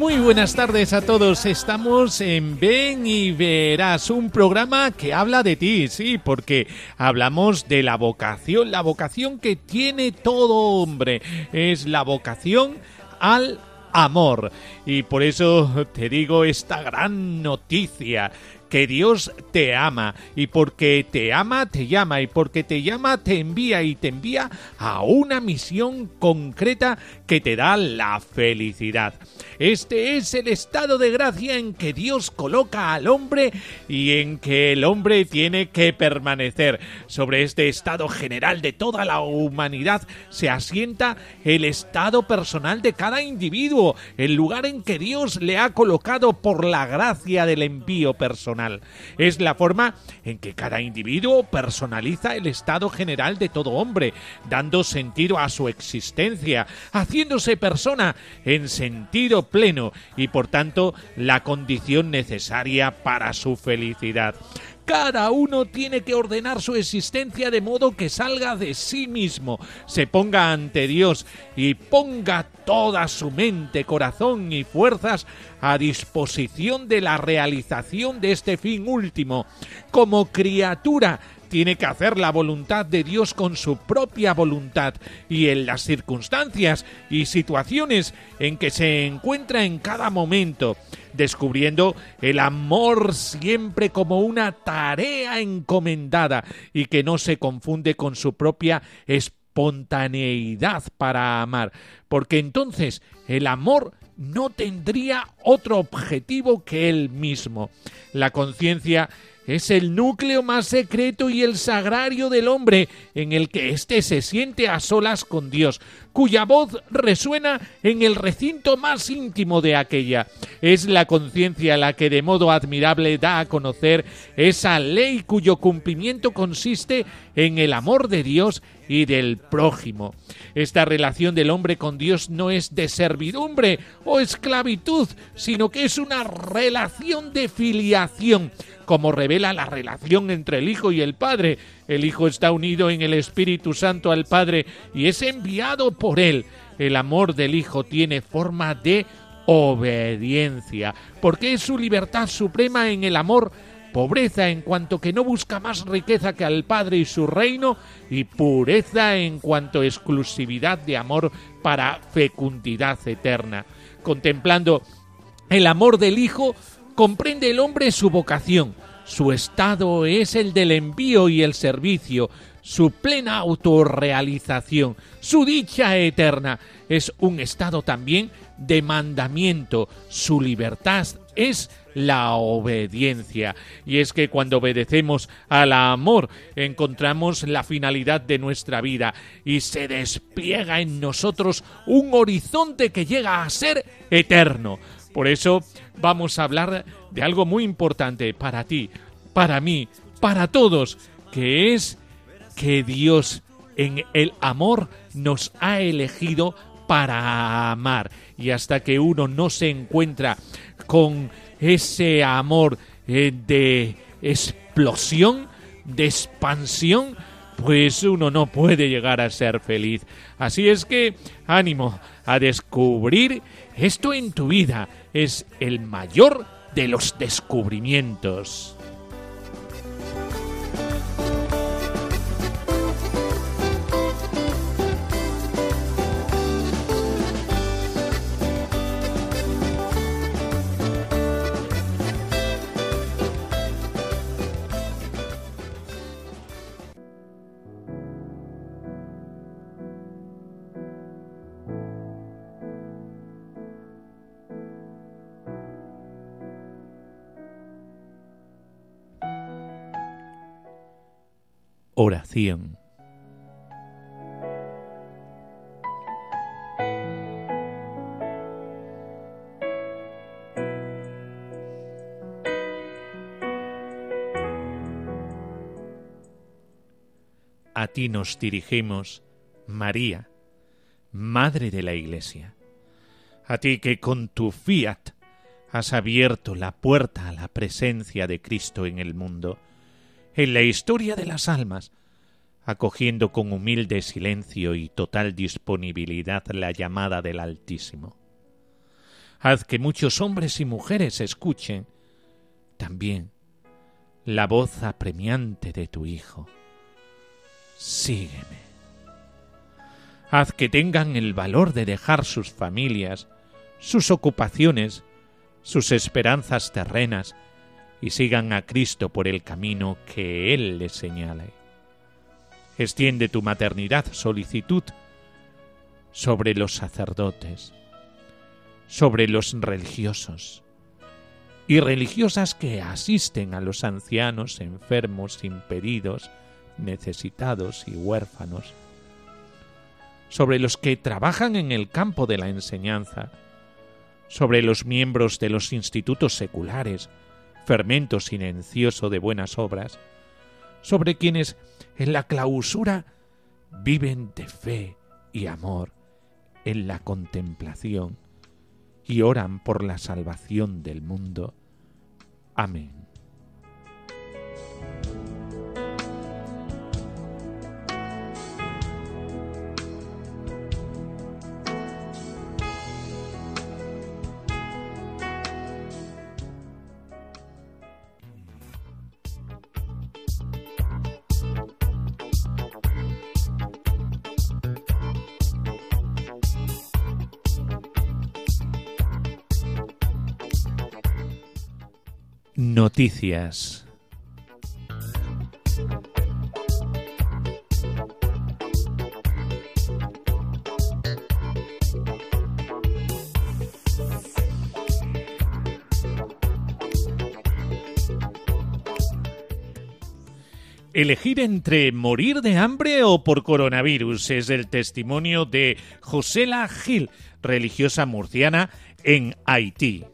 Muy buenas tardes a todos. Estamos en Ven y Verás, un programa que habla de ti, sí, porque hablamos de la vocación, la vocación que tiene todo hombre. Es la vocación al amor. Y por eso te digo esta gran noticia que Dios te ama y porque te ama te llama y porque te llama te envía y te envía a una misión concreta que te da la felicidad. Este es el estado de gracia en que Dios coloca al hombre y en que el hombre tiene que permanecer. Sobre este estado general de toda la humanidad se asienta el estado personal de cada individuo, el lugar en que Dios le ha colocado por la gracia del envío personal. Es la forma en que cada individuo personaliza el estado general de todo hombre, dando sentido a su existencia, haciéndose persona en sentido pleno y por tanto la condición necesaria para su felicidad. Cada uno tiene que ordenar su existencia de modo que salga de sí mismo, se ponga ante Dios y ponga toda su mente, corazón y fuerzas a disposición de la realización de este fin último. Como criatura tiene que hacer la voluntad de Dios con su propia voluntad y en las circunstancias y situaciones en que se encuentra en cada momento, descubriendo el amor siempre como una tarea encomendada y que no se confunde con su propia espontaneidad para amar, porque entonces el amor no tendría otro objetivo que él mismo. La conciencia es el núcleo más secreto y el sagrario del hombre en el que éste se siente a solas con Dios, cuya voz resuena en el recinto más íntimo de aquella. Es la conciencia la que de modo admirable da a conocer esa ley cuyo cumplimiento consiste en el amor de Dios y del prójimo. Esta relación del hombre con Dios no es de servidumbre o esclavitud, sino que es una relación de filiación, como revela la relación entre el Hijo y el Padre. El Hijo está unido en el Espíritu Santo al Padre y es enviado por él. El amor del Hijo tiene forma de obediencia, porque es su libertad suprema en el amor pobreza en cuanto que no busca más riqueza que al Padre y su reino, y pureza en cuanto exclusividad de amor para fecundidad eterna. Contemplando el amor del Hijo, comprende el hombre su vocación, su estado es el del envío y el servicio, su plena autorrealización, su dicha eterna. Es un estado también de mandamiento, su libertad es la obediencia. Y es que cuando obedecemos al amor encontramos la finalidad de nuestra vida y se despliega en nosotros un horizonte que llega a ser eterno. Por eso vamos a hablar de algo muy importante para ti, para mí, para todos, que es que Dios en el amor nos ha elegido para amar. Y hasta que uno no se encuentra con ese amor eh, de explosión, de expansión, pues uno no puede llegar a ser feliz. Así es que ánimo a descubrir esto en tu vida. Es el mayor de los descubrimientos. Oración. A ti nos dirigimos, María, Madre de la Iglesia. A ti que con tu fiat has abierto la puerta a la presencia de Cristo en el mundo, en la historia de las almas, acogiendo con humilde silencio y total disponibilidad la llamada del Altísimo. Haz que muchos hombres y mujeres escuchen también la voz apremiante de tu Hijo. Sígueme. Haz que tengan el valor de dejar sus familias, sus ocupaciones, sus esperanzas terrenas, y sigan a Cristo por el camino que Él les señale. Extiende tu maternidad solicitud sobre los sacerdotes, sobre los religiosos y religiosas que asisten a los ancianos, enfermos, impedidos, necesitados y huérfanos, sobre los que trabajan en el campo de la enseñanza, sobre los miembros de los institutos seculares, fermento silencioso de buenas obras, sobre quienes en la clausura viven de fe y amor en la contemplación y oran por la salvación del mundo. Amén. Noticias. Elegir entre morir de hambre o por coronavirus es el testimonio de Josela Gil, religiosa murciana en Haití.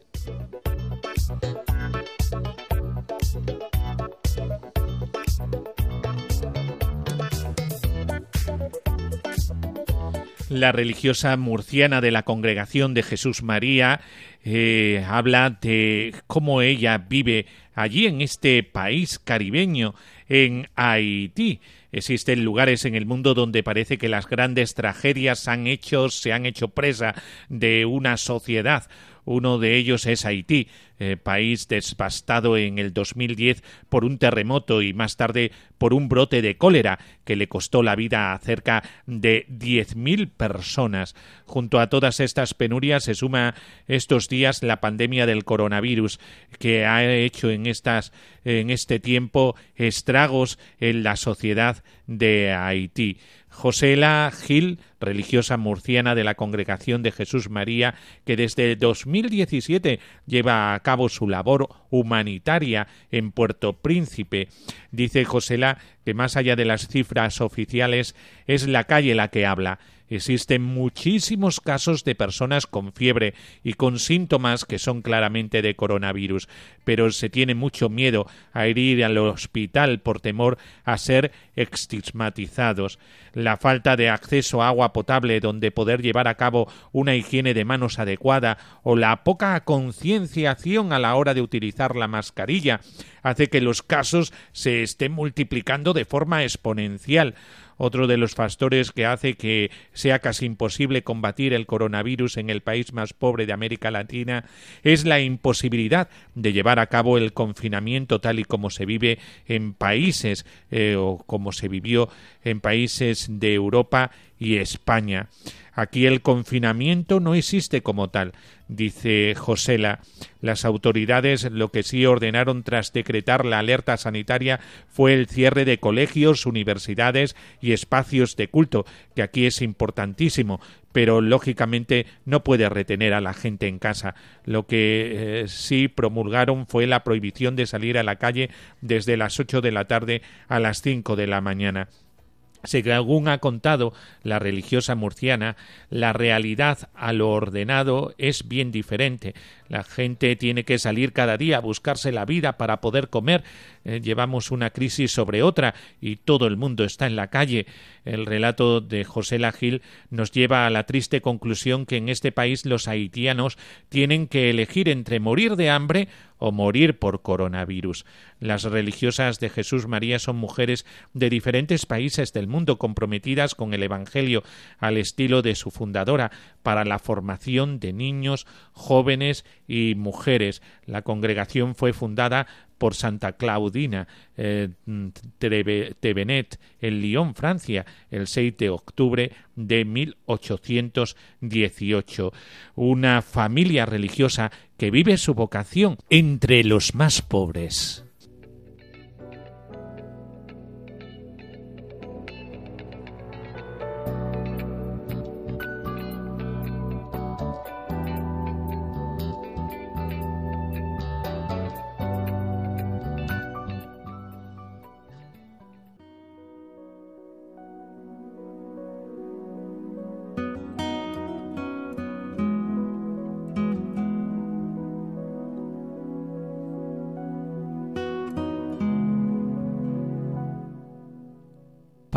La religiosa murciana de la Congregación de Jesús María eh, habla de cómo ella vive allí en este país caribeño, en Haití. Existen lugares en el mundo donde parece que las grandes tragedias se han hecho presa de una sociedad uno de ellos es Haití, eh, país devastado en el 2010 por un terremoto y más tarde por un brote de cólera que le costó la vida a cerca de 10.000 personas. Junto a todas estas penurias se suma estos días la pandemia del coronavirus que ha hecho en estas en este tiempo estragos en la sociedad de Haití. Josela Gil, religiosa murciana de la Congregación de Jesús María, que desde 2017 lleva a cabo su labor humanitaria en Puerto Príncipe. Dice Josela que más allá de las cifras oficiales es la calle la que habla Existen muchísimos casos de personas con fiebre y con síntomas que son claramente de coronavirus, pero se tiene mucho miedo a ir al hospital por temor a ser estigmatizados. La falta de acceso a agua potable donde poder llevar a cabo una higiene de manos adecuada o la poca concienciación a la hora de utilizar la mascarilla hace que los casos se estén multiplicando de forma exponencial. Otro de los factores que hace que sea casi imposible combatir el coronavirus en el país más pobre de América Latina es la imposibilidad de llevar a cabo el confinamiento tal y como se vive en países eh, o como se vivió en países de Europa y España. Aquí el confinamiento no existe como tal, dice Josela. Las autoridades lo que sí ordenaron tras decretar la alerta sanitaria fue el cierre de colegios, universidades y espacios de culto, que aquí es importantísimo, pero lógicamente no puede retener a la gente en casa. Lo que eh, sí promulgaron fue la prohibición de salir a la calle desde las ocho de la tarde a las cinco de la mañana. Según ha contado la religiosa murciana, la realidad a lo ordenado es bien diferente. La gente tiene que salir cada día a buscarse la vida para poder comer. Eh, llevamos una crisis sobre otra y todo el mundo está en la calle. El relato de José Lagil nos lleva a la triste conclusión que en este país los haitianos tienen que elegir entre morir de hambre o morir por coronavirus. Las religiosas de Jesús María son mujeres de diferentes países del mundo comprometidas con el Evangelio al estilo de su fundadora para la formación de niños, jóvenes y mujeres. La congregación fue fundada por Santa Claudina eh, Tevenet en Lyon, Francia, el 6 de octubre de 1818. Una familia religiosa que vive su vocación entre los más pobres.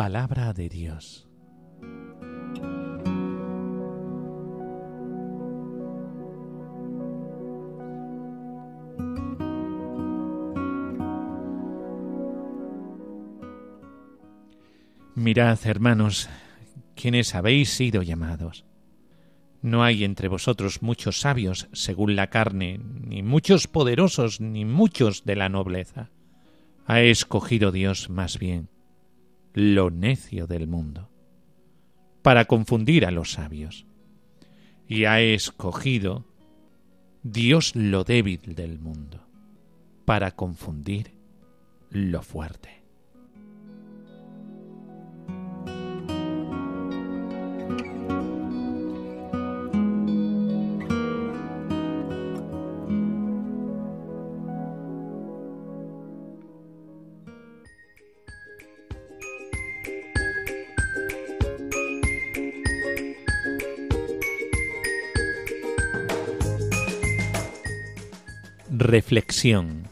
Palabra de Dios. Mirad, hermanos, quienes habéis sido llamados. No hay entre vosotros muchos sabios según la carne, ni muchos poderosos, ni muchos de la nobleza. Ha escogido Dios más bien lo necio del mundo, para confundir a los sabios. Y ha escogido Dios lo débil del mundo, para confundir lo fuerte. Reflexión.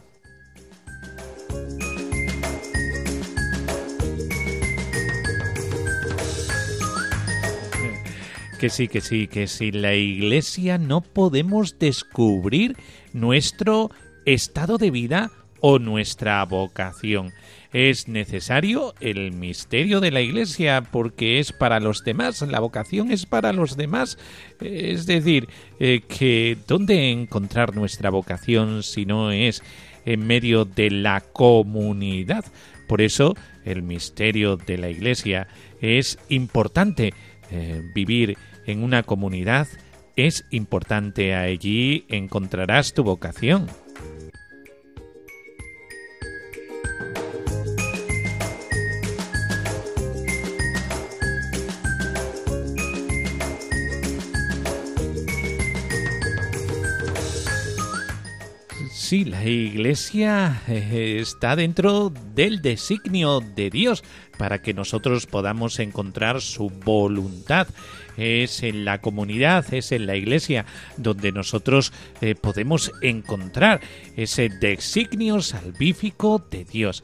Que sí, que sí, que sin la Iglesia no podemos descubrir nuestro estado de vida o nuestra vocación. Es necesario el misterio de la Iglesia porque es para los demás, la vocación es para los demás. Es decir, eh, que ¿dónde encontrar nuestra vocación si no es en medio de la comunidad? Por eso el misterio de la Iglesia es importante. Eh, vivir en una comunidad es importante. Allí encontrarás tu vocación. Sí, la Iglesia eh, está dentro del designio de Dios para que nosotros podamos encontrar su voluntad. Es en la comunidad, es en la Iglesia donde nosotros eh, podemos encontrar ese designio salvífico de Dios.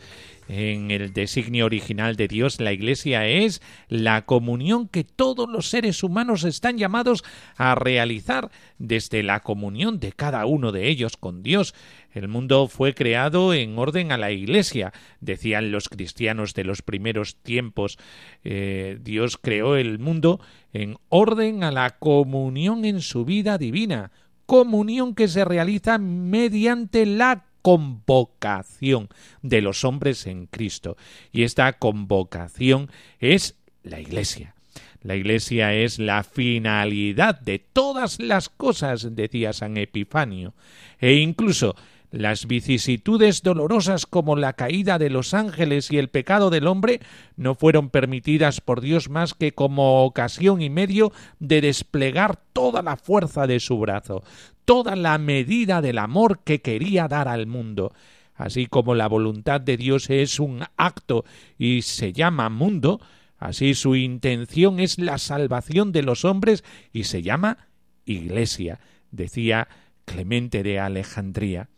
En el designio original de Dios, la Iglesia es la comunión que todos los seres humanos están llamados a realizar desde la comunión de cada uno de ellos con Dios. El mundo fue creado en orden a la Iglesia, decían los cristianos de los primeros tiempos. Eh, Dios creó el mundo en orden a la comunión en su vida divina, comunión que se realiza mediante la convocación de los hombres en Cristo. Y esta convocación es la Iglesia. La Iglesia es la finalidad de todas las cosas, decía San Epifanio, e incluso las vicisitudes dolorosas como la caída de los ángeles y el pecado del hombre no fueron permitidas por Dios más que como ocasión y medio de desplegar toda la fuerza de su brazo, toda la medida del amor que quería dar al mundo. Así como la voluntad de Dios es un acto y se llama mundo, así su intención es la salvación de los hombres y se llama Iglesia, decía Clemente de Alejandría.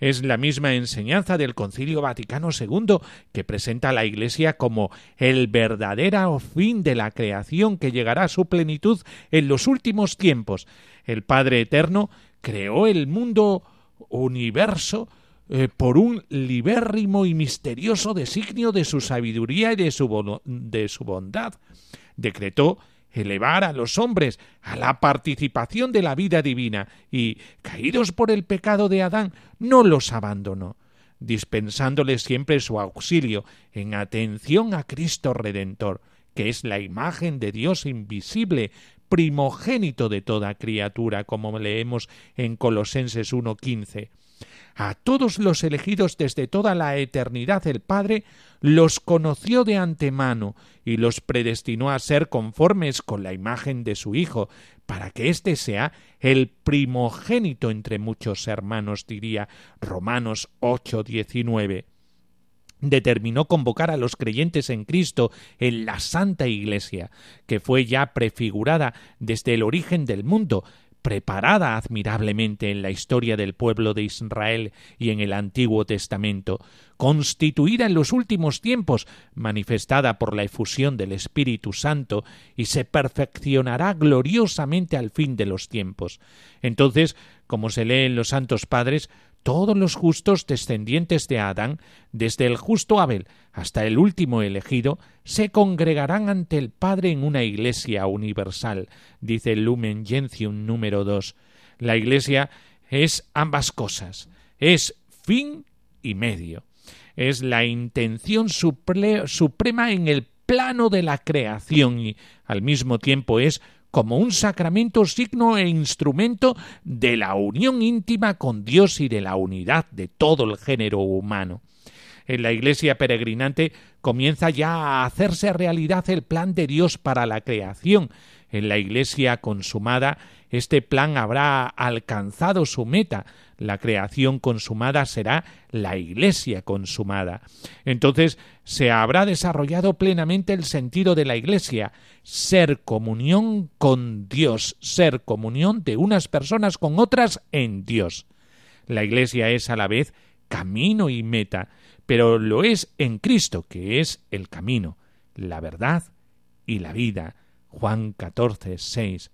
Es la misma enseñanza del Concilio Vaticano II que presenta a la Iglesia como el verdadero fin de la creación que llegará a su plenitud en los últimos tiempos. El Padre Eterno creó el mundo universo eh, por un libérrimo y misterioso designio de su sabiduría y de su, de su bondad. Decretó elevar a los hombres a la participación de la vida divina y, caídos por el pecado de Adán, no los abandonó, dispensándoles siempre su auxilio en atención a Cristo Redentor, que es la imagen de Dios invisible, primogénito de toda criatura, como leemos en Colosenses 1.15. A todos los elegidos desde toda la eternidad el Padre los conoció de antemano y los predestinó a ser conformes con la imagen de su Hijo, para que éste sea el primogénito entre muchos hermanos, diría Romanos 8, determinó convocar a los creyentes en Cristo en la Santa Iglesia, que fue ya prefigurada desde el origen del mundo, preparada admirablemente en la historia del pueblo de Israel y en el Antiguo Testamento, constituida en los últimos tiempos, manifestada por la efusión del Espíritu Santo, y se perfeccionará gloriosamente al fin de los tiempos. Entonces, como se lee en los Santos Padres, todos los justos descendientes de Adán, desde el justo Abel hasta el último elegido, se congregarán ante el Padre en una iglesia universal, dice Lumen Gentium número 2. La iglesia es ambas cosas, es fin y medio. Es la intención suprema en el plano de la creación y al mismo tiempo es como un sacramento, signo e instrumento de la unión íntima con Dios y de la unidad de todo el género humano. En la Iglesia peregrinante comienza ya a hacerse realidad el plan de Dios para la creación. En la Iglesia consumada este plan habrá alcanzado su meta. La creación consumada será la Iglesia consumada. Entonces se habrá desarrollado plenamente el sentido de la Iglesia, ser comunión con Dios, ser comunión de unas personas con otras en Dios. La Iglesia es a la vez camino y meta, pero lo es en Cristo, que es el camino, la verdad y la vida. Juan 14, 6.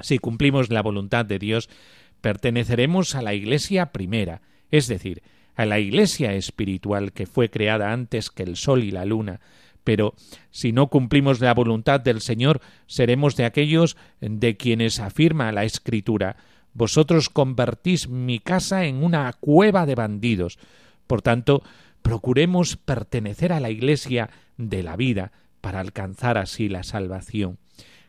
Si cumplimos la voluntad de Dios, perteneceremos a la Iglesia primera, es decir, a la Iglesia espiritual que fue creada antes que el sol y la luna, pero si no cumplimos la voluntad del Señor, seremos de aquellos de quienes afirma la Escritura Vosotros convertís mi casa en una cueva de bandidos. Por tanto, procuremos pertenecer a la Iglesia de la vida para alcanzar así la salvación.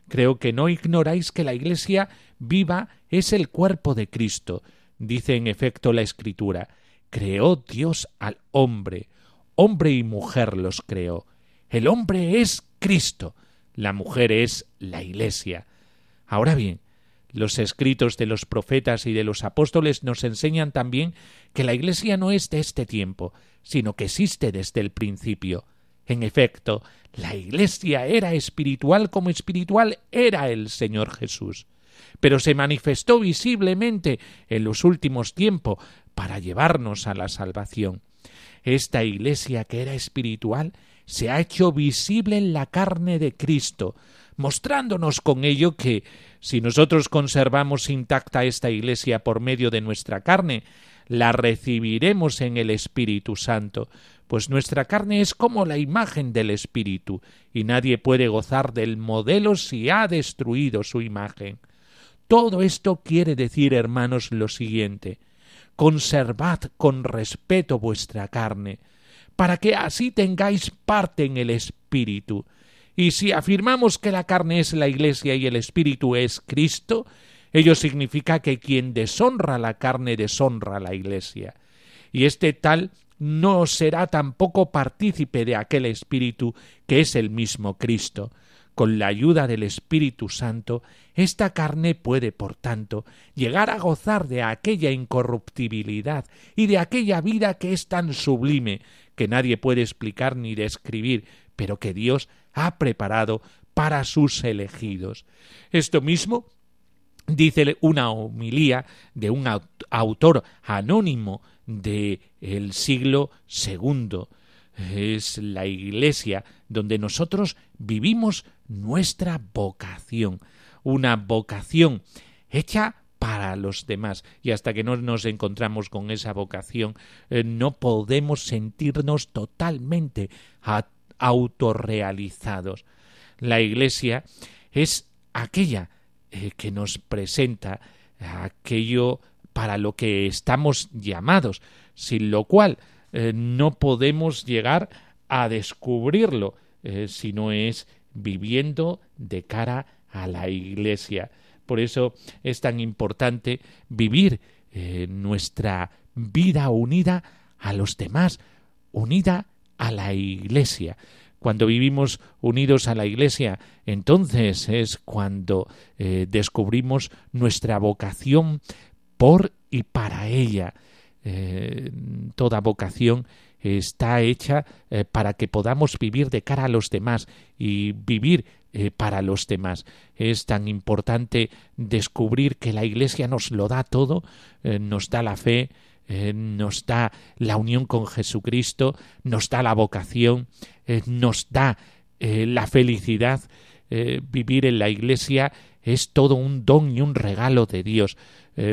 Creo que no ignoráis que la Iglesia viva es el cuerpo de Cristo. Dice en efecto la Escritura, creó Dios al hombre, hombre y mujer los creó. El hombre es Cristo, la mujer es la Iglesia. Ahora bien, los escritos de los profetas y de los apóstoles nos enseñan también que la Iglesia no es de este tiempo, sino que existe desde el principio. En efecto, la Iglesia era espiritual como espiritual era el Señor Jesús, pero se manifestó visiblemente en los últimos tiempos para llevarnos a la salvación. Esta Iglesia que era espiritual se ha hecho visible en la carne de Cristo, mostrándonos con ello que, si nosotros conservamos intacta esta Iglesia por medio de nuestra carne, la recibiremos en el Espíritu Santo, pues nuestra carne es como la imagen del Espíritu, y nadie puede gozar del modelo si ha destruido su imagen. Todo esto quiere decir, hermanos, lo siguiente conservad con respeto vuestra carne, para que así tengáis parte en el Espíritu. Y si afirmamos que la carne es la Iglesia y el Espíritu es Cristo, ello significa que quien deshonra la carne deshonra la Iglesia. Y este tal no será tampoco partícipe de aquel Espíritu que es el mismo Cristo. Con la ayuda del Espíritu Santo, esta carne puede, por tanto, llegar a gozar de aquella incorruptibilidad y de aquella vida que es tan sublime, que nadie puede explicar ni describir, pero que Dios ha preparado para sus elegidos. Esto mismo dice una homilía de un autor anónimo del el siglo segundo. Es la iglesia donde nosotros vivimos nuestra vocación, una vocación hecha para los demás. Y hasta que no nos encontramos con esa vocación, eh, no podemos sentirnos totalmente autorrealizados. La Iglesia es aquella eh, que nos presenta aquello para lo que estamos llamados, sin lo cual eh, no podemos llegar a descubrirlo, si no es viviendo de cara a la Iglesia. Por eso es tan importante vivir eh, nuestra vida unida a los demás, unida a la Iglesia. Cuando vivimos unidos a la Iglesia, entonces es cuando eh, descubrimos nuestra vocación por y para ella. Eh, toda vocación está hecha para que podamos vivir de cara a los demás y vivir eh, para los demás. Es tan importante descubrir que la Iglesia nos lo da todo, eh, nos da la fe, eh, nos da la unión con Jesucristo, nos da la vocación, nos da la felicidad. vivir en la Iglesia es todo un don y un regalo de Dios.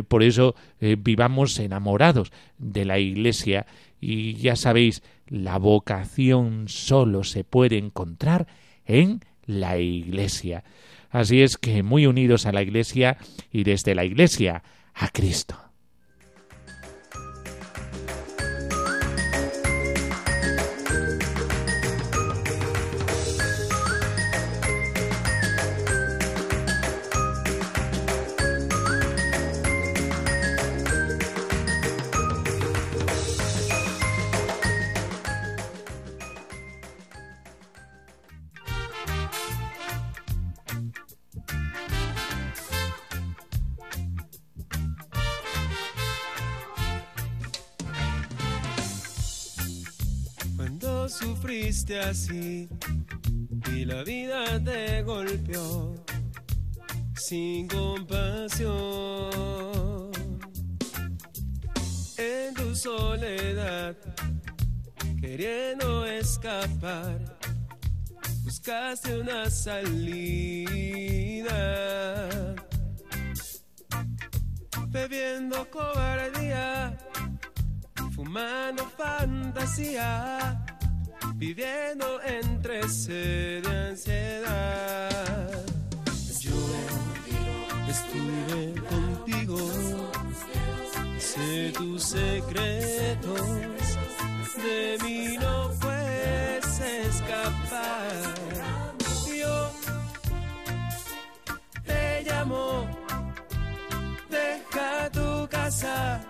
por eso vivamos enamorados de la Iglesia y ya sabéis, la vocación solo se puede encontrar en la Iglesia. Así es que muy unidos a la Iglesia y desde la Iglesia a Cristo. Y la vida te golpeó sin compasión. En tu soledad, queriendo escapar, buscaste una salida. Bebiendo cobardía, fumando fantasía viviendo entre sed y ansiedad. Yo estuve contigo, sé tus secretos, de mí no puedes escapar. Yo te llamo, deja tu casa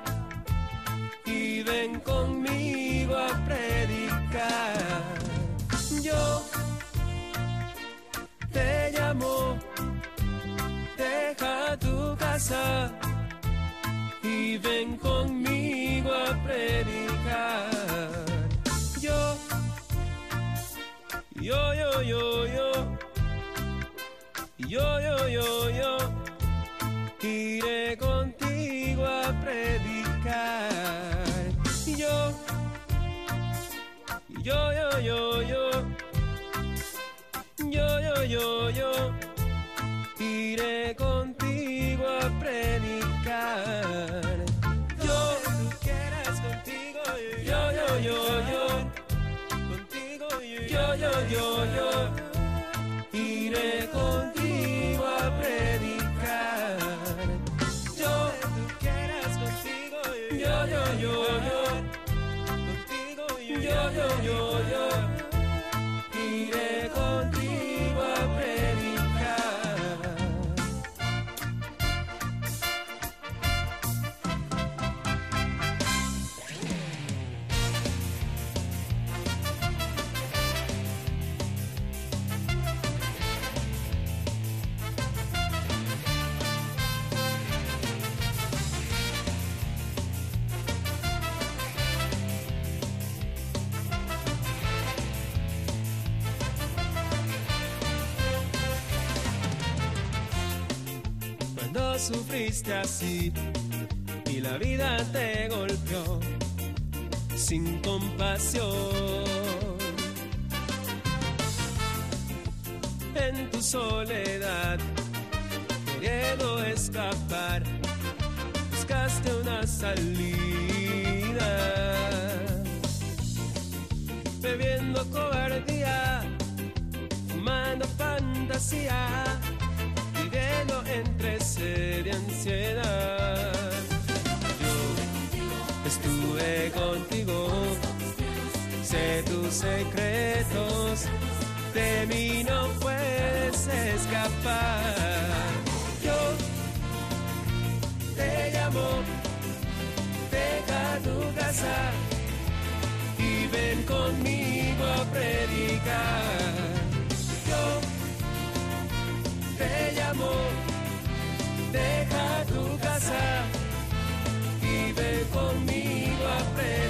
y ven conmigo deja tu casa y ven conmigo a predicar. Yo, yo, yo, yo, yo, yo, yo, yo, yo, iré contigo a predicar. Yo, yo, yo, yo, yo, yo, yo, yo, yo, iré contigo a predicar. Yo, quieras contigo, yo, yo, yo, yo, contigo, yo, yo, yo, yo, iré contigo sufriste así y la vida te golpeó sin compasión. En tu soledad, queriendo escapar, buscaste una salida. Bebiendo cobardía, fumando fantasía, y ansiedad. Yo estuve contigo, sé tus secretos, de mí no puedes escapar. Yo te llamo, deja tu casa y ven conmigo a predicar. Yo te llamo, ven conmigo a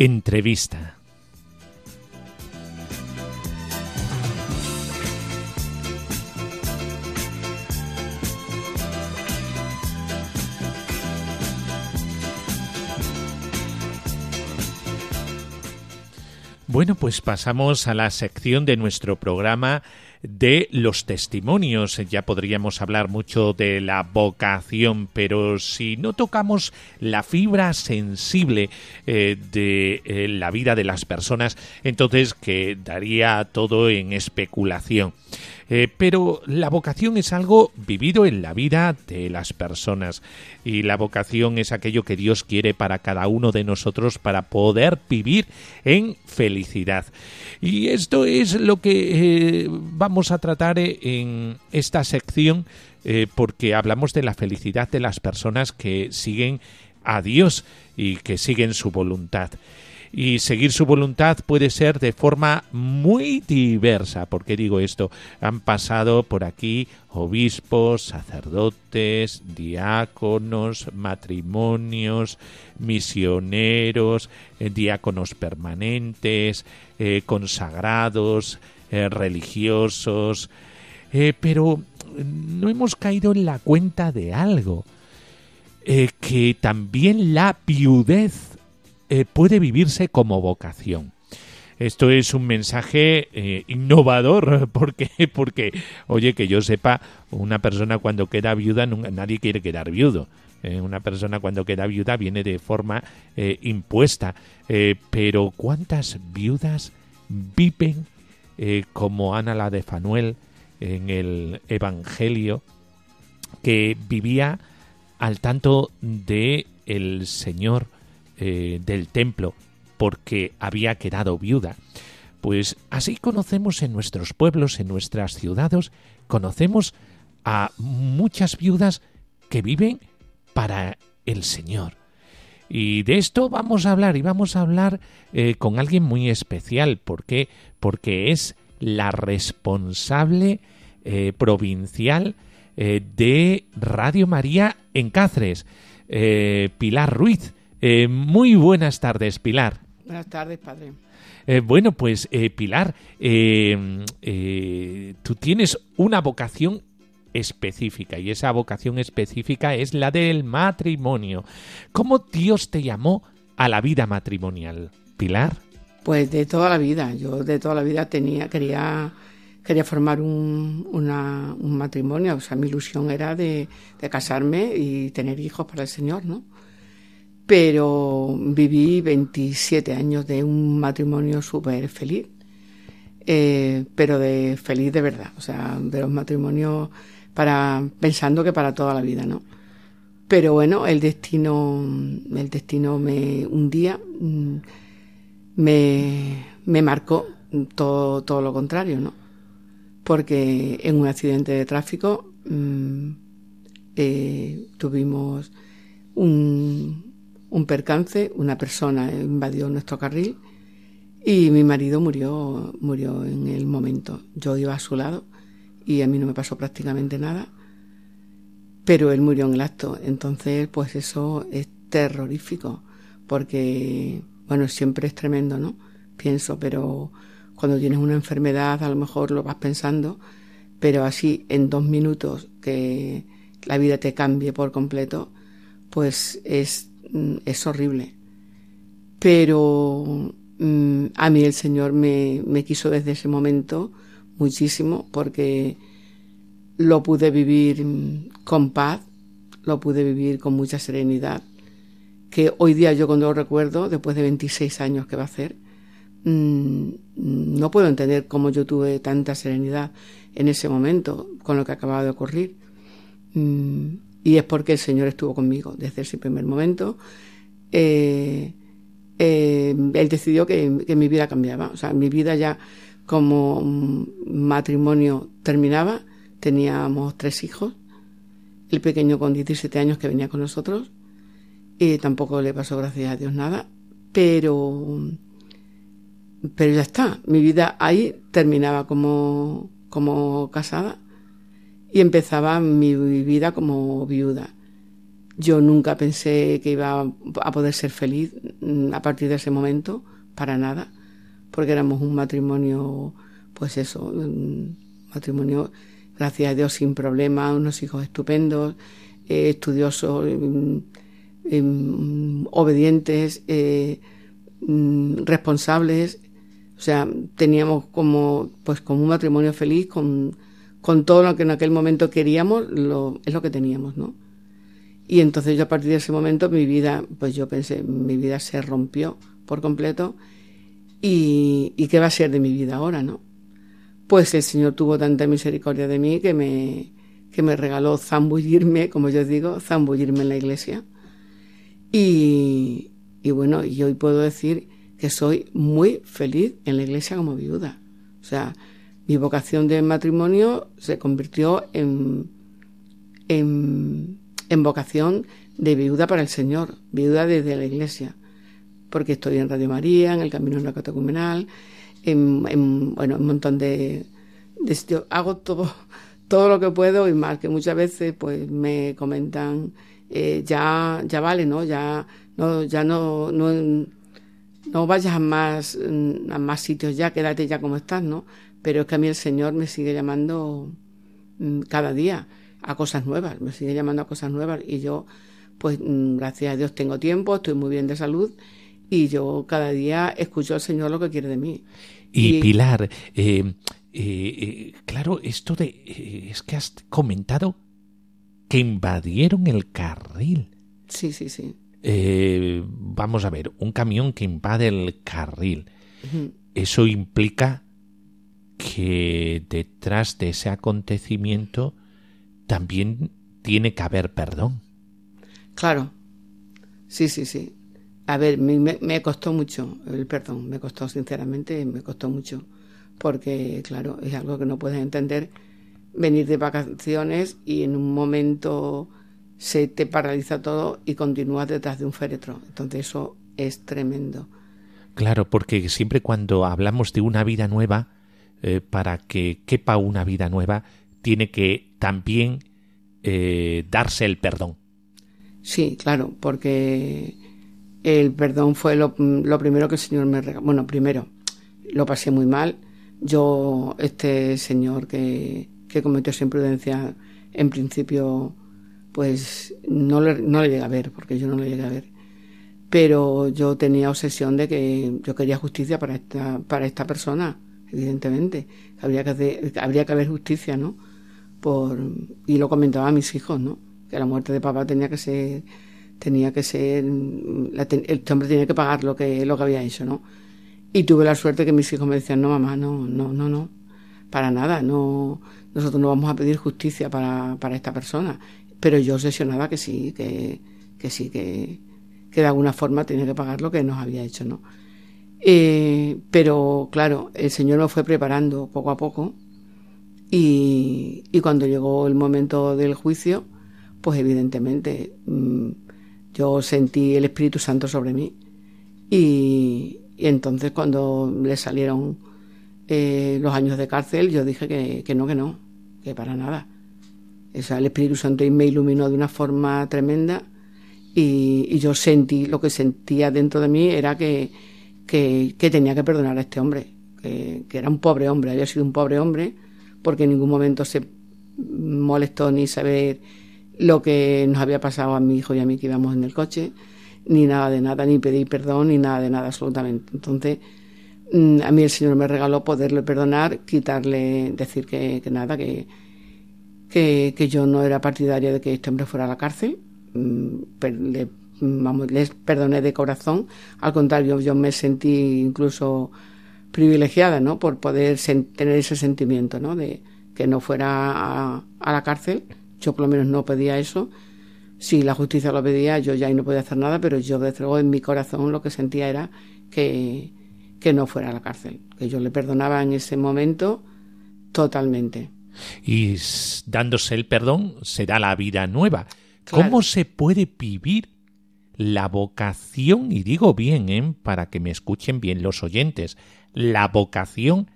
Entrevista. Bueno, pues pasamos a la sección de nuestro programa de los testimonios. Ya podríamos hablar mucho de la vocación, pero si no tocamos la fibra sensible eh, de eh, la vida de las personas, entonces quedaría todo en especulación. Eh, pero la vocación es algo vivido en la vida de las personas y la vocación es aquello que Dios quiere para cada uno de nosotros para poder vivir en felicidad. Y esto es lo que eh, vamos a tratar eh, en esta sección porque hablamos de la felicidad de las personas que siguen a Dios y que siguen su voluntad y seguir su voluntad puede ser de forma muy diversa. ¿Por qué digo esto? Han pasado por aquí obispos, sacerdotes, diáconos, matrimonios, misioneros, eh, diáconos permanentes, eh, consagrados, eh, religiosos, pero no hemos caído en la cuenta de algo, que también la viudez eh, puede vivirse como vocación. Esto es un mensaje eh, innovador, porque, porque, oye, que yo sepa, una persona cuando queda viuda, nunca- nadie quiere quedar viudo. Eh, una persona cuando queda viuda viene de forma impuesta. Pero ¿cuántas viudas viven como Ana la de Fanuel en el Evangelio, que vivía al tanto de el Señor eh, del templo porque había quedado viuda. Pues así conocemos en nuestros pueblos, en nuestras ciudades, conocemos a muchas viudas que viven para el Señor. Y de esto vamos a hablar y vamos a hablar eh, con alguien muy especial. ¿Por qué? Porque es la responsable eh, provincial de Radio María en Cáceres, Pilar Ruiz. Eh, muy buenas tardes, Pilar. Buenas tardes, padre. Eh, bueno, pues eh, Pilar, eh, eh, tú tienes una vocación específica y esa vocación específica es la del matrimonio. ¿Cómo Dios te llamó a la vida matrimonial, Pilar? Pues de toda la vida. Yo de toda la vida tenía, quería, quería formar un, una- un matrimonio. O sea, mi ilusión era de, de casarme y tener hijos para el Señor, ¿no? Pero viví 27 años de un matrimonio súper feliz. eh, pero de feliz de verdad. O sea, de los matrimonios para, pensando que para toda la vida, ¿no? Pero bueno, el destino, el destino me, un día, mm, me, me marcó todo, todo lo contrario, ¿no? Porque en un accidente de tráfico mm, eh, tuvimos un, un percance, una persona invadió nuestro carril y mi marido murió, murió en el momento. Yo iba a su lado y a mí no me pasó prácticamente nada, pero él murió en el acto. Entonces, pues eso es terrorífico, porque, bueno, siempre es tremendo, ¿no? Pienso, pero cuando tienes una enfermedad a lo mejor lo vas pensando, pero así en dos minutos que la vida te cambie por completo, pues es, es horrible. Pero mm, a mí el Señor me, me quiso desde ese momento muchísimo porque lo pude vivir mm, con paz, lo pude vivir con mucha serenidad, que hoy día yo cuando lo recuerdo, después de 26 años que va a hacer, mm, no puedo entender cómo yo tuve tanta serenidad en ese momento con lo que acababa de ocurrir. Mm, y es porque el Señor estuvo conmigo desde ese primer momento. Eh, eh, él decidió que, que mi vida cambiaba. O sea, mi vida ya como matrimonio terminaba. Teníamos tres hijos. El pequeño con 17 años que venía con nosotros. Y tampoco le pasó, gracias a Dios, nada. Pero, pero ya está. Mi vida ahí terminaba como, como casada y empezaba mi vida como viuda. Yo nunca pensé que iba a poder ser feliz mm, a partir de ese momento, para nada, porque éramos un matrimonio, pues eso, un matrimonio, gracias a Dios, sin problemas, unos hijos estupendos, eh, estudiosos, mm, em, obedientes, eh, mm, responsables. O sea, teníamos como, pues como un matrimonio feliz con, con todo lo que en aquel momento queríamos, lo, es lo que teníamos, ¿no? Y entonces yo a partir de ese momento mi vida, pues yo pensé, mi vida se rompió por completo y, y qué va a ser de mi vida ahora, ¿no? Pues el Señor tuvo tanta misericordia de mí que me, que me regaló zambullirme, como yo digo, zambullirme en la iglesia. Y, y bueno, y hoy puedo decir que soy muy feliz en la iglesia como viuda. O sea, mi vocación de matrimonio se convirtió en, en, vocación de viuda para el Señor, viuda desde la iglesia, porque estoy en Radio María, en el Camino Narcotecumenal, en, en, bueno, un montón de, de. Hago todo, todo lo que puedo y más, que muchas veces pues me comentan, eh, ya, ya vale, ¿no? Ya no, ya no, no, no vayas a más, a más sitios ya, quédate ya como estás, ¿no? Pero es que a mí el Señor me sigue llamando mm, cada día a cosas nuevas, me sigue llamando a cosas nuevas y yo, pues mm, gracias a Dios tengo tiempo, estoy muy bien de salud y yo cada día escucho al Señor lo que quiere de mí. Y, Y- Pilar, eh, eh, eh, claro, esto de... eh, es que has comentado que invadieron el carril. Sí, sí, sí. Vamos a ver, un camión que invade el carril. Eso implica que detrás de ese acontecimiento también tiene que haber perdón. Claro. Sí, sí, sí. A ver, me, me- me costó mucho el perdón, me costó sinceramente, me costó mucho, porque claro, es algo que no puedes entender, venir de vacaciones y en un momento se te paraliza todo y continúas detrás de un féretro. Entonces eso es tremendo. Claro, porque siempre cuando hablamos de una vida nueva, eh, para que quepa una vida nueva, tiene que también eh, darse el perdón. Sí, claro, porque el perdón fue lo, lo primero que el Señor me regaló. Bueno, primero, lo pasé muy mal. Yo, este señor que, que cometió esa imprudencia, en principio, pues no le, no le llegué a ver, porque yo no le llegué a ver. Pero yo tenía obsesión de que yo quería justicia para esta, para esta persona, evidentemente. Habría que, hacer- habría que haber justicia, ¿no? Por, y lo comentaba a mis hijos, ¿no? Que la muerte de papá tenía que ser, tenía que ser, la este hombre tenía que pagar lo que, lo que había hecho, ¿no? Y tuve la suerte que mis hijos me decían, no, mamá, no, no, no, no, para nada, no, nosotros no vamos a pedir justicia para, para esta persona. Pero yo obsesionaba que sí, que, que sí, que, que de alguna forma tenía que pagar lo que nos había hecho, ¿no? Eh, pero claro, el Señor me fue preparando poco a poco y, cuando llegó el momento del juicio, pues evidentemente mm, yo sentí el Espíritu Santo sobre mí y, entonces cuando le salieron eh, los años de cárcel, yo dije que, no, que no, que para nada. O sea, el Espíritu Santo me iluminó de una forma tremenda y yo sentí, lo que sentía dentro de mí era que, que, tenía que perdonar a este hombre, que, era un pobre hombre, había sido un pobre hombre, porque en ningún momento se molestó ni saber lo que nos había pasado a mi hijo y a mí que íbamos en el coche, ni nada de nada, ni pedí perdón, ni nada de nada absolutamente. Entonces, mm, a mí el Señor me regaló poderle perdonar, quitarle, decir que, que nada, que, que, yo no era partidaria de que este hombre fuera a la cárcel. Mm, le, vamos, les perdoné de corazón. Al contrario, yo me sentí incluso privilegiada, ¿no? Por poder tener ese sentimiento, ¿no? De que no fuera a, a la cárcel. Yo por lo menos no pedía eso. Si la justicia lo pedía, yo ya ahí no podía hacer nada, pero yo desde luego en mi corazón lo que sentía era que, que no fuera a la cárcel. Que yo le perdonaba en ese momento totalmente. Y dándose el perdón será la vida nueva. Claro. ¿Cómo se puede vivir la vocación, y digo bien, ¿eh? para que me escuchen bien los oyentes, la vocación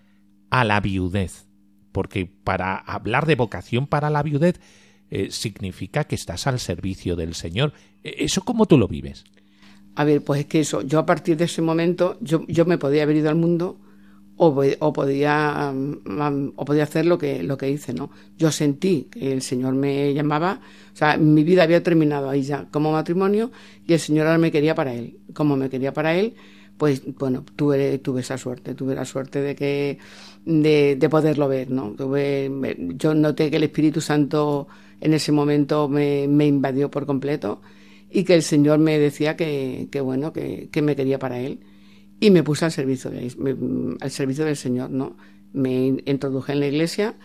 a la viudez? Porque para hablar de vocación para la viudez eh, significa que estás al servicio del Señor. Eh, ¿Eso cómo tú lo vives? A ver, pues es que eso, yo a partir de ese momento, yo, yo me podía haber ido al mundo o, po- o podía o podía hacer lo que, lo que hice, ¿no? Yo sentí que el Señor me llamaba, o sea, mi vida había terminado ahí ya como matrimonio y el Señor ahora me quería para Él. Como me quería para Él, pues bueno, tuve, tuve esa suerte, tuve la suerte de que, de, de poderlo ver, ¿no? Tuve, yo noté que el Espíritu Santo en ese momento me, me invadió por completo y que el Señor me decía que, que bueno, que, que me quería para Él. Y me puse al servicio, de, al servicio del Señor, ¿no? Me in- introduje en la iglesia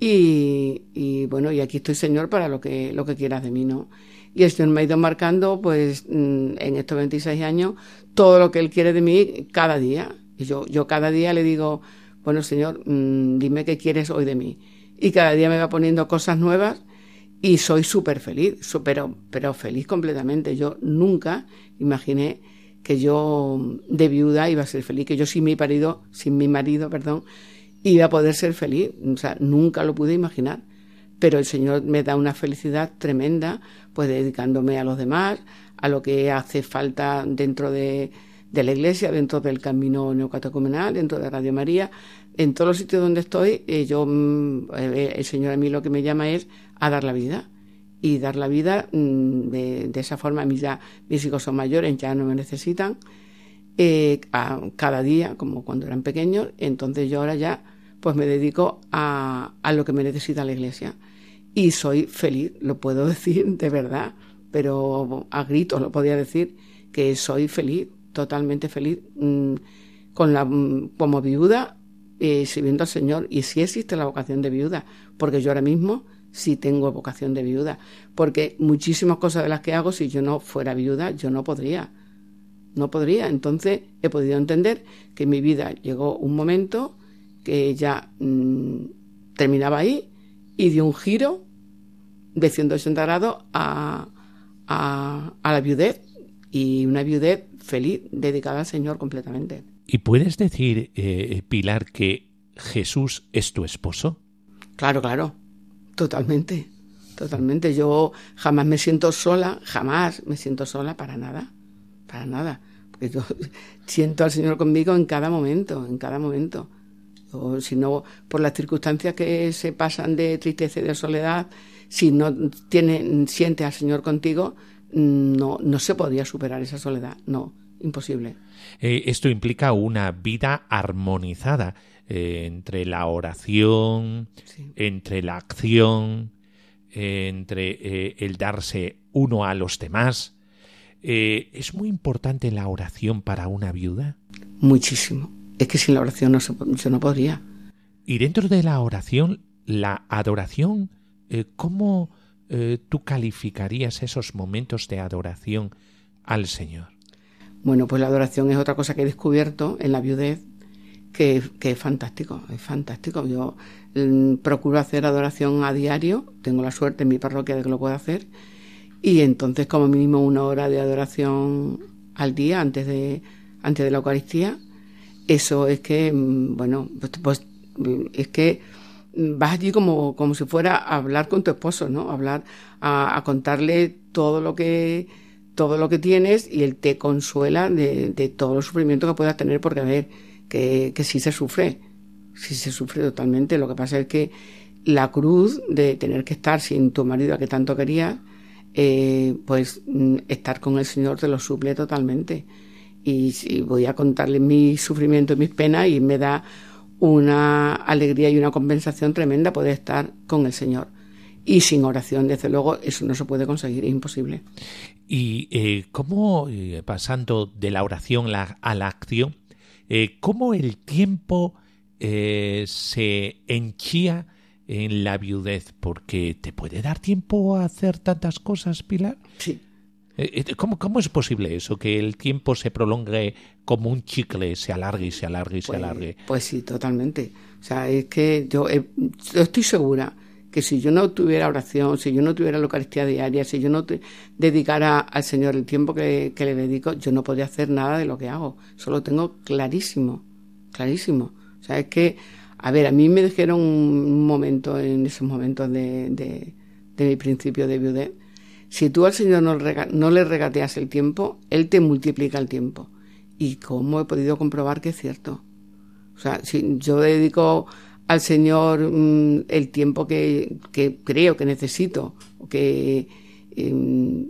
y, y, bueno, y aquí estoy, Señor, para lo que, lo que quieras de mí, ¿no? Y el Señor me ha ido marcando, pues, mm, en estos 26 años, todo lo que Él quiere de mí cada día. Y yo, yo cada día le digo, bueno, Señor, mm, dime qué quieres hoy de mí. Y cada día me va poniendo cosas nuevas y soy súper feliz, su- pero, pero feliz completamente. Yo nunca imaginé que yo de viuda iba a ser feliz, que yo sin mi marido, sin mi marido, perdón, iba a poder ser feliz. O sea, nunca lo pude imaginar. Pero el Señor me da una felicidad tremenda, pues dedicándome a los demás, a lo que hace falta dentro de, de la iglesia, dentro del camino neocatecumenal, dentro de Radio María, en todos los sitios donde estoy, eh, yo, mm, eh, el Señor a mí lo que me llama es a dar la vida. Y dar la vida mm, de, esa forma, mis, ya, mis hijos son mayores, ya no me necesitan, eh, a- cada día, como cuando eran pequeños, entonces yo ahora ya pues me dedico a, a lo que me necesita la iglesia. Y soy feliz, lo puedo decir de verdad, pero a gritos lo podía decir, que soy feliz, totalmente feliz, mm, con la, mm, como viuda, eh, sirviendo al Señor. Y sí existe la vocación de viuda, porque yo ahora mismo sí tengo vocación de viuda, porque muchísimas cosas de las que hago, si yo no fuera viuda, yo no podría no podría. Entonces he podido entender que en mi vida llegó un momento que ya mm, terminaba ahí y dio un giro de 180 grados a, a, a la viudez y una viudez feliz, dedicada al Señor completamente. ¿Y puedes decir, eh, Pilar, que Jesús es tu esposo? Claro, claro, totalmente, totalmente. Yo jamás me siento sola, jamás me siento sola para nada, para nada. Porque yo siento al Señor conmigo en cada momento, en cada momento. O si no, por las circunstancias que se pasan de tristeza y de soledad, si no tiene, siente al Señor contigo, no, no se podría superar esa soledad, no, imposible. Eh, esto implica una vida armonizada eh, entre la oración, Sí. entre la acción, eh, entre eh, el darse uno a los demás. ¿Es muy importante la oración para una viuda? Muchísimo. Es que sin la oración no se, yo no podría. Y dentro de la oración, la adoración, ¿cómo tú calificarías esos momentos de adoración al Señor? Bueno, pues la adoración es otra cosa que he descubierto en la viudez, que, es fantástico, es fantástico. Yo mm, procuro hacer adoración a diario, tengo la suerte en mi parroquia de que lo puedo hacer, y entonces como mínimo una hora de adoración al día antes de, antes de la Eucaristía, eso es que, mm, bueno, pues, pues, mm, es que vas allí como, como si fuera a hablar con tu esposo, ¿no? Hablar, a, a contarle todo lo que todo lo que tienes y él te consuela de, de todo el sufrimiento que puedas tener, porque a ver, que, que sí se sufre, sí se sufre totalmente. Lo que pasa es que la cruz de tener que estar sin tu marido a que tanto querías, eh, pues mm, estar con el Señor te lo suple totalmente. Y si voy a contarle mi sufrimiento y mis penas y me da una alegría y una compensación tremenda poder estar con el Señor. Y sin oración, desde luego, eso no se puede conseguir, es imposible. Y eh, cómo, eh, pasando de la oración a la acción, eh, cómo el tiempo eh, se enchía en la viudez, porque te puede dar tiempo a hacer tantas cosas, Pilar. Sí. Eh, eh, ¿Cómo, ¿Cómo es posible eso? Que el tiempo se prolongue como un chicle, se alargue y se alargue y se Pues, alargue. pues sí, totalmente. O sea, es que yo, estoy segura que si yo no tuviera oración, si yo no tuviera la Eucaristía diaria, si yo no dedicara al Señor el tiempo que, que le dedico, yo no podría hacer nada de lo que hago. Eso lo tengo clarísimo, clarísimo. O sea, es que, a ver, a mí me dijeron un momento, en esos momentos de, de, de mi principio de viudez, si tú al Señor no, no le regateas el tiempo, Él te multiplica el tiempo. Y cómo he podido comprobar que es cierto. O sea, si yo dedico al Señor mm, el tiempo que, creo que necesito, que, em,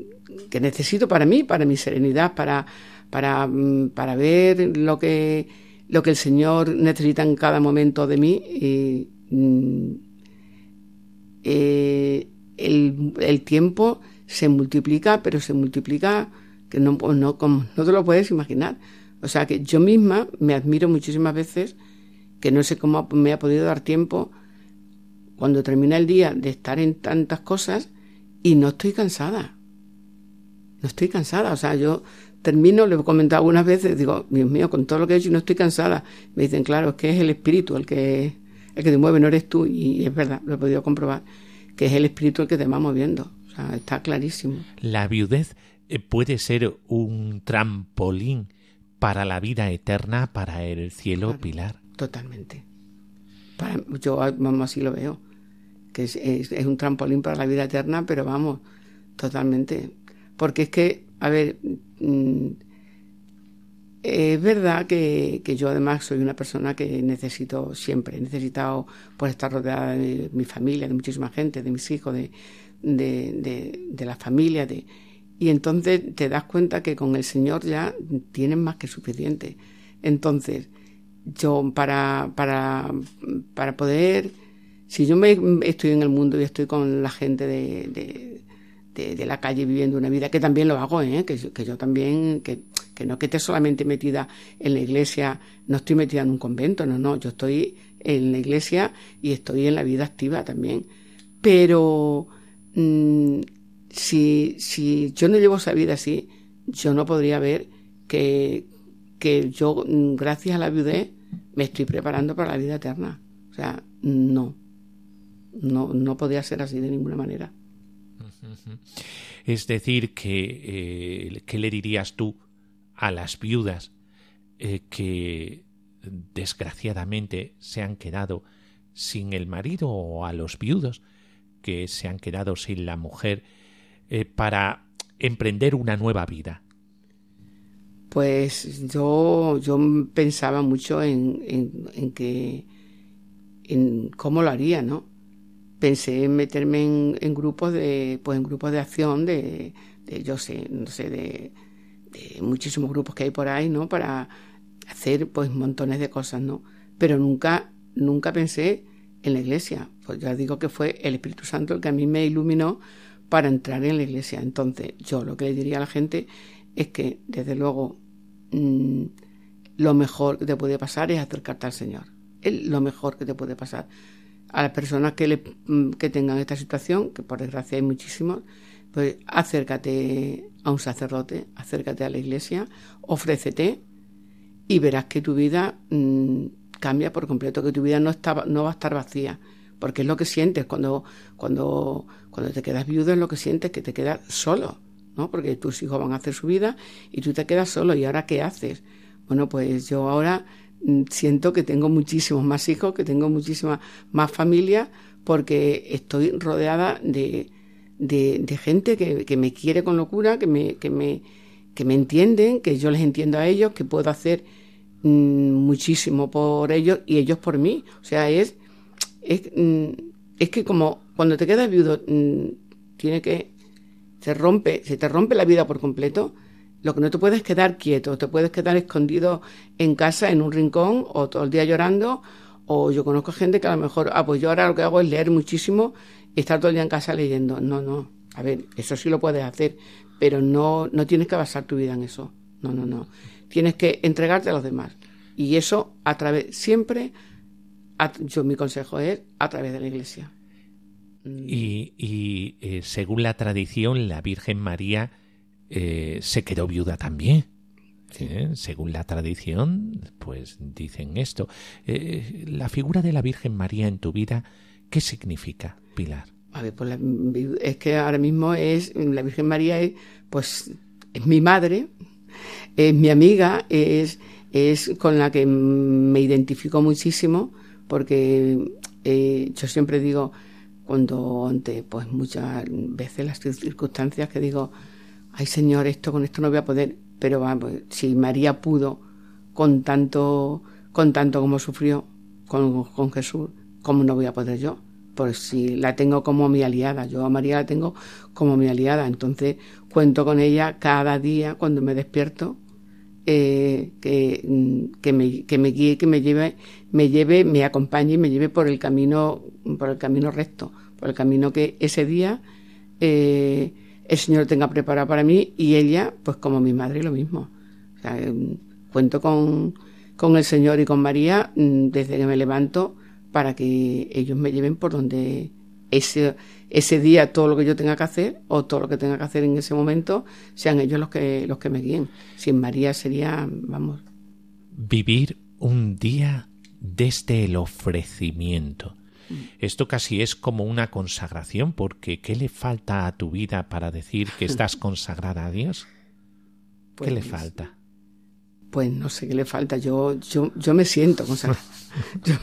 que necesito para mí, para mi serenidad, para, para, mm, para ver lo que, lo que el Señor necesita en cada momento de mí, y, mm, eh, el, el tiempo se multiplica, pero se multiplica que no, no, no te lo puedes imaginar. O sea que yo misma me admiro muchísimas veces que no sé cómo me ha podido dar tiempo cuando termina el día de estar en tantas cosas y no estoy cansada. No estoy cansada. O sea, yo termino, lo he comentado algunas veces, digo, Dios mío, con todo lo que he hecho y no estoy cansada. Me dicen, claro, es que es el espíritu el que, el que te mueve, no eres tú. Y es verdad, lo he podido comprobar, que es el espíritu el que te va moviendo. O sea, está clarísimo. La viudez eh, puede ser un trampolín para la vida eterna, para el cielo, Claro. Pilar. Totalmente. Para, yo vamos, así lo veo. Que es, un trampolín para la vida eterna, pero vamos, totalmente. Porque es que, a ver, mm, es verdad que, que yo además soy una persona que necesito siempre, he necesitado por estar rodeada de mi familia, de muchísima gente, de mis hijos, de, de, de, de la familia, de, y entonces te das cuenta que con el Señor ya tienes más que suficiente. Entonces, yo para, para, para poder, si yo me estoy en el mundo y estoy con la gente de, de, la calle viviendo una vida, que también lo hago, ¿eh? que, yo- que yo también, que, que no que esté solamente metida en la iglesia, no estoy metida en un convento, no, no, yo estoy en la iglesia y estoy en la vida activa también. Pero mm, si, si yo no llevo esa vida así, yo no podría ver que, que yo, mm, gracias a la viudez, me estoy preparando para la vida eterna. O sea, no. No, no podía ser así de ninguna manera. Es decir, que eh, ¿qué le dirías tú a las viudas eh, que desgraciadamente se han quedado sin el marido o a los viudos que se han quedado sin la mujer eh, para emprender una nueva vida? Pues yo, yo pensaba mucho en, en, en que en cómo lo haría, ¿no? Pensé en meterme en, en grupos de, pues en grupos de acción de, de yo sé, no sé, de, de muchísimos grupos que hay por ahí, ¿no? Para hacer pues montones de cosas, ¿no? Pero nunca, nunca pensé en la iglesia. Pues ya digo que fue el Espíritu Santo el que a mí me iluminó para entrar en la iglesia. Entonces, yo lo que le diría a la gente es que, desde luego, mmm, lo mejor que te puede pasar es acercarte al Señor. Es lo mejor que te puede pasar. A las personas que, le, que tengan esta situación, que por desgracia hay muchísimos, pues acércate a un sacerdote, acércate a la iglesia, ofrécete y verás que tu vida mmm, cambia por completo, que tu vida no, está, no va a estar vacía, porque es lo que sientes cuando, cuando, cuando te quedas viudo, es lo que sientes, que te quedas solo, ¿no? Porque tus hijos van a hacer su vida y tú te quedas solo, ¿y ahora qué haces? Bueno, pues yo ahora siento que tengo muchísimos más hijos, que tengo muchísima más familia, porque estoy rodeada de, de, gente que, que, me quiere con locura, que me, que, me, que me entienden, que yo les entiendo a ellos, que puedo hacer mmm, muchísimo por ellos y ellos por mí. O sea, es, es, mmm, es que como cuando te quedas viudo, tiene que, se rompe, se te rompe la vida por completo. Lo que no te puedes quedar quieto, te puedes quedar escondido en casa, en un rincón, o todo el día llorando, o yo conozco gente que a lo mejor, ah, pues yo ahora lo que hago es leer muchísimo y estar todo el día en casa leyendo. No, no. A ver, eso sí lo puedes hacer, pero no, no tienes que basar tu vida en eso. No, no, no. Tienes que entregarte a los demás. Y eso a través, siempre, yo mi consejo es a través de la iglesia. Y, y eh, según la tradición, la Virgen María eh, se quedó viuda también. Sí. ¿Eh? Según la tradición, pues dicen esto. La figura de la Virgen María en tu vida, ¿qué significa, Pilar? A ver, pues la, es que ahora mismo es la Virgen María es, pues, es mi madre, es mi amiga, es, es con la que me identifico muchísimo, porque eh, yo siempre digo, cuando ante pues muchas veces las circunstancias que digo, ay Señor, esto con esto no voy a poder, pero vamos, si María pudo con tanto, con tanto como sufrió con, con Jesús, ¿cómo no voy a poder yo? Pues si la tengo como mi aliada, yo a María la tengo como mi aliada, entonces cuento con ella cada día cuando me despierto, eh, que, me, que me guíe, que me lleve, me lleve, me acompañe y me lleve por el camino, por el camino recto, por el camino que ese día eh, el Señor tenga preparado para mí y ella, pues como mi madre, lo mismo. Sea, cuento con, con el Señor y con María desde que me levanto para que ellos me lleven por donde ese, ese día todo lo que yo tenga que hacer o todo lo que tenga que hacer en ese momento sean ellos los que, los que me guíen. Sin María sería, vamos. Vivir un día desde el ofrecimiento. Esto casi es como una consagración, porque ¿qué le falta a tu vida para decir que estás consagrada a Dios? Pues, ¿Qué le falta? Pues no sé qué le falta. Yo, yo, yo me siento consagrada. yo,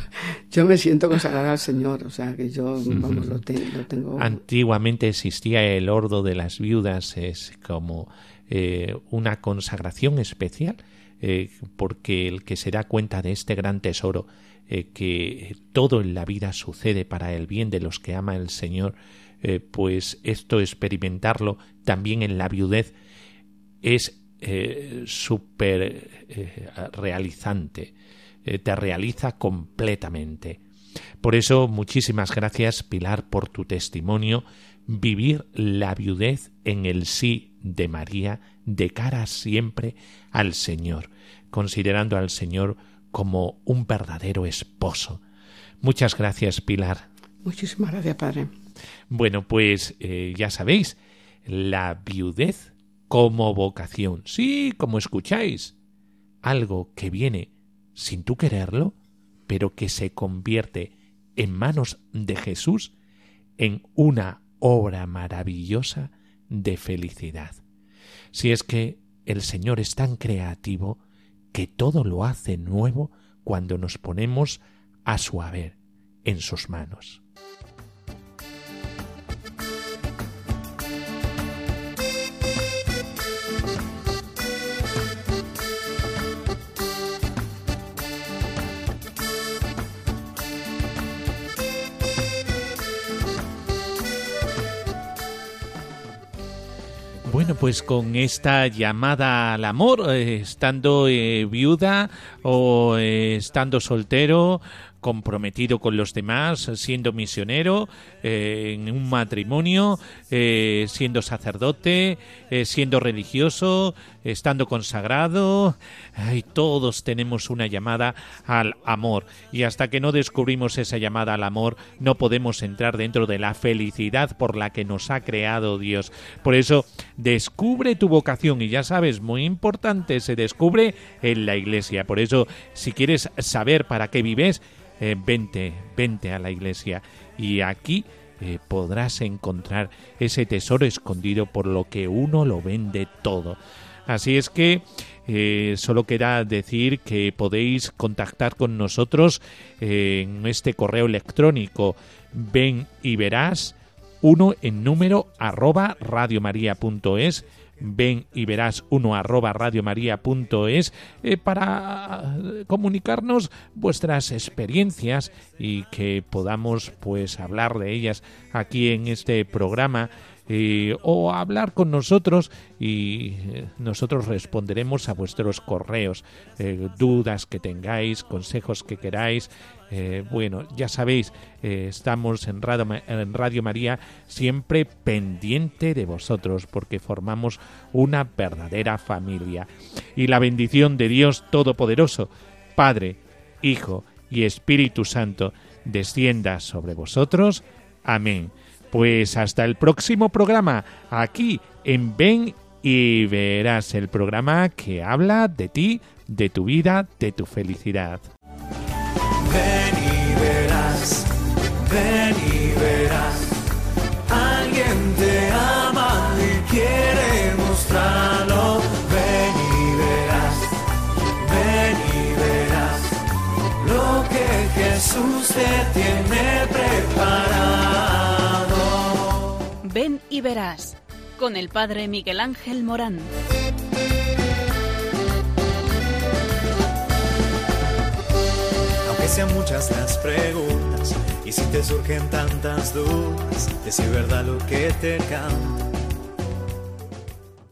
yo, me siento consagrada al Señor. O sea que yo, vamos, lo, te, lo tengo. Antiguamente existía el ordo de las viudas, es como eh, una consagración especial, eh, porque el que se da cuenta de este gran tesoro eh, que todo en la vida sucede para el bien de los que ama el Señor, pues esto experimentarlo también en la viudez es eh, súper eh, realizante, te realiza completamente. Por eso, muchísimas gracias, Pilar, por tu testimonio. Vivir la viudez en el sí de María de cara siempre al Señor, considerando al Señor como un verdadero esposo. Muchas gracias, Pilar. Muchísimas gracias, Padre. Bueno, pues eh, ya sabéis, la viudez como vocación. Sí, como escucháis. Algo que viene sin tú quererlo, pero que se convierte en manos de Jesús en una obra maravillosa de felicidad. Si es que el Señor es tan creativo que todo lo hace nuevo cuando nos ponemos a su haber en sus manos. Bueno, pues con esta llamada al amor, eh, estando eh, viuda o eh, estando soltero, comprometido con los demás, siendo misionero, eh, en un matrimonio, eh, siendo sacerdote, eh, siendo religioso, estando consagrado. Ay, todos tenemos una llamada al amor. Y hasta que no descubrimos esa llamada al amor, no podemos entrar dentro de la felicidad por la que nos ha creado Dios. Por eso, descubre tu vocación. Y ya sabes, muy importante, se descubre en la iglesia. Por eso, si quieres saber para qué vives, eh, vente, vente a la iglesia y aquí eh, podrás encontrar ese tesoro escondido por lo que uno lo vende todo. Así es que eh, solo queda decir que podéis contactar con nosotros en este correo electrónico ven y verás uno en número arroba radiomaria.es ven y verás uno arroba radiomaria.es eh, para comunicarnos vuestras experiencias y que podamos pues hablar de ellas aquí en este programa eh, o hablar con nosotros y eh, nosotros responderemos a vuestros correos, eh, dudas que tengáis, consejos que queráis. Bueno, ya sabéis, estamos en Radio, en Radio María siempre pendiente de vosotros porque formamos una verdadera familia. Y la bendición de Dios Todopoderoso, Padre, Hijo y Espíritu Santo, descienda sobre vosotros. Amén. Pues hasta el próximo programa, aquí en Ven y Verás, el programa que habla de ti, de tu vida, de tu felicidad. Ven y verás, ven y verás. Alguien te ama y quiere mostrarlo. Ven y verás, ven y verás lo que Jesús te tiene preparado. Y verás, con el Padre Miguel Ángel Morán. Aunque sean muchas las preguntas y si te surgen tantas dudas de si es verdad lo que te canta,